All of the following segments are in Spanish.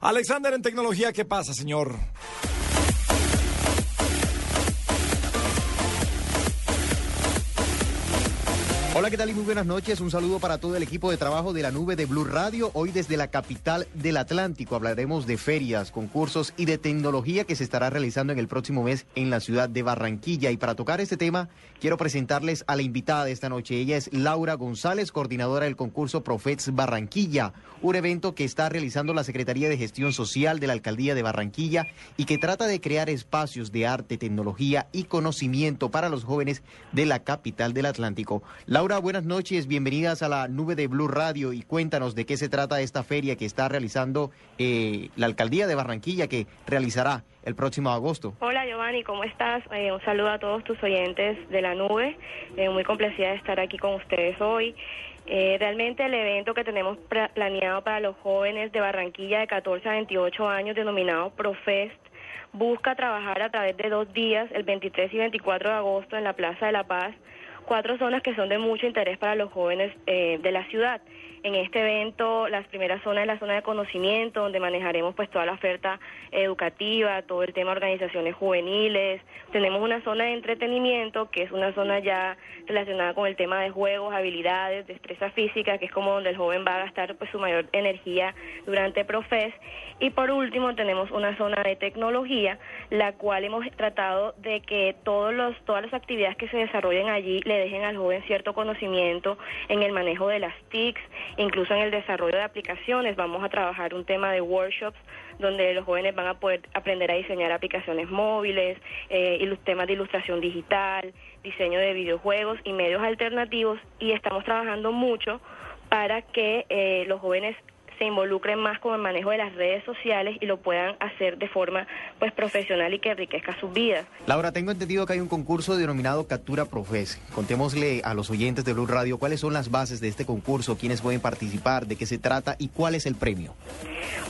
Alexander en tecnología, ¿qué pasa, señor? Hola, ¿qué tal y muy buenas noches? Un saludo para todo el equipo de trabajo de la nube de Blue Radio. Hoy desde la capital del Atlántico hablaremos de ferias, concursos y de tecnología que se estará realizando en el próximo mes en la ciudad de Barranquilla. Y para tocar este tema, quiero presentarles a la invitada de esta noche. Ella es Laura González, coordinadora del concurso Profets Barranquilla, un evento que está realizando la Secretaría de Gestión Social de la Alcaldía de Barranquilla y que trata de crear espacios de arte, tecnología y conocimiento para los jóvenes de la capital del Atlántico. Laura, buenas noches, bienvenidas a la nube de Blue Radio y cuéntanos de qué se trata esta feria que está realizando eh, la alcaldía de Barranquilla que realizará el próximo agosto. Hola Giovanni, ¿cómo estás? Eh, un saludo a todos tus oyentes de la nube, eh, muy complacida de estar aquí con ustedes hoy. Eh, realmente el evento que tenemos planeado para los jóvenes de Barranquilla de 14 a 28 años, denominado Profest, busca trabajar a través de dos días, el 23 y 24 de agosto, en la Plaza de la Paz, cuatro zonas que son de mucho interés para los jóvenes eh, de la ciudad. En este evento, las primeras zonas es la zona de conocimiento, donde manejaremos pues toda la oferta educativa, todo el tema de organizaciones juveniles. Tenemos una zona de entretenimiento, que es una zona ya relacionada con el tema de juegos, habilidades, destreza física, que es como donde el joven va a gastar pues su mayor energía durante Profes. Y por último, tenemos una zona de tecnología, la cual hemos tratado de que todos los, todas las actividades que se desarrollen allí le dejen al joven cierto conocimiento en el manejo de las TICs, incluso en el desarrollo de aplicaciones. Vamos a trabajar un tema de workshops donde los jóvenes van a poder aprender a diseñar aplicaciones móviles, eh, y los temas de ilustración digital, diseño de videojuegos y medios alternativos y estamos trabajando mucho para que eh, los jóvenes se involucren más con el manejo de las redes sociales y lo puedan hacer de forma pues profesional y que enriquezca sus vidas. Laura, tengo entendido que hay un concurso denominado Captura Profes. Contémosle a los oyentes de Blue Radio cuáles son las bases de este concurso, quiénes pueden participar, de qué se trata y cuál es el premio.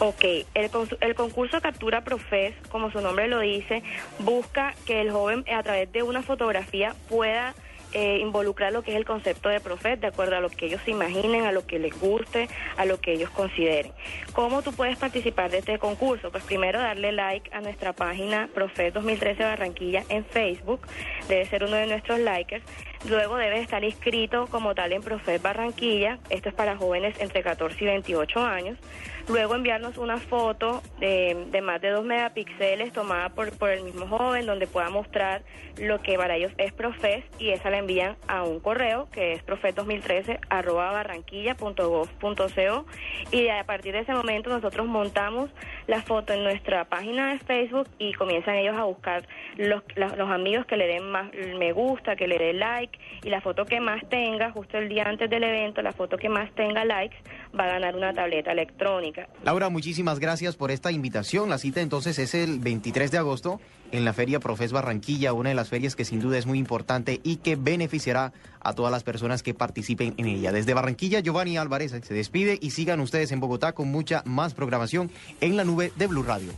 Ok, el, el concurso Captura Profes, como su nombre lo dice, busca que el joven a través de una fotografía pueda eh, involucrar lo que es el concepto de Profet, de acuerdo a lo que ellos imaginen, a lo que les guste, a lo que ellos consideren. ¿Cómo tú puedes participar de este concurso? Pues primero darle like a nuestra página Profet 2013 Barranquilla en Facebook, debe ser uno de nuestros likers. Luego debe estar inscrito como tal en Profet Barranquilla, esto es para jóvenes entre 14 y 28 años. Luego enviarnos una foto de, de más de 2 megapíxeles tomada por, por el mismo joven, donde pueda mostrar lo que para ellos es Profes y esa la envían a un correo que es profet2013 arroba barranquilla.gov.co y a partir de ese momento nosotros montamos la foto en nuestra página de Facebook y comienzan ellos a buscar los, los amigos que le den más me gusta, que le den y la foto que más tenga, justo el día antes del evento, la foto que más tenga likes va a ganar una tableta electrónica. Laura, muchísimas gracias por esta invitación. La cita entonces es el 23 de agosto en la Feria Profes Barranquilla, una de las ferias que sin duda es muy importante y que beneficiará a todas las personas que participen en ella. Desde Barranquilla, Giovanni Álvarez se despide y sigan ustedes en Bogotá con mucha más programación en la nube de Blue Radio.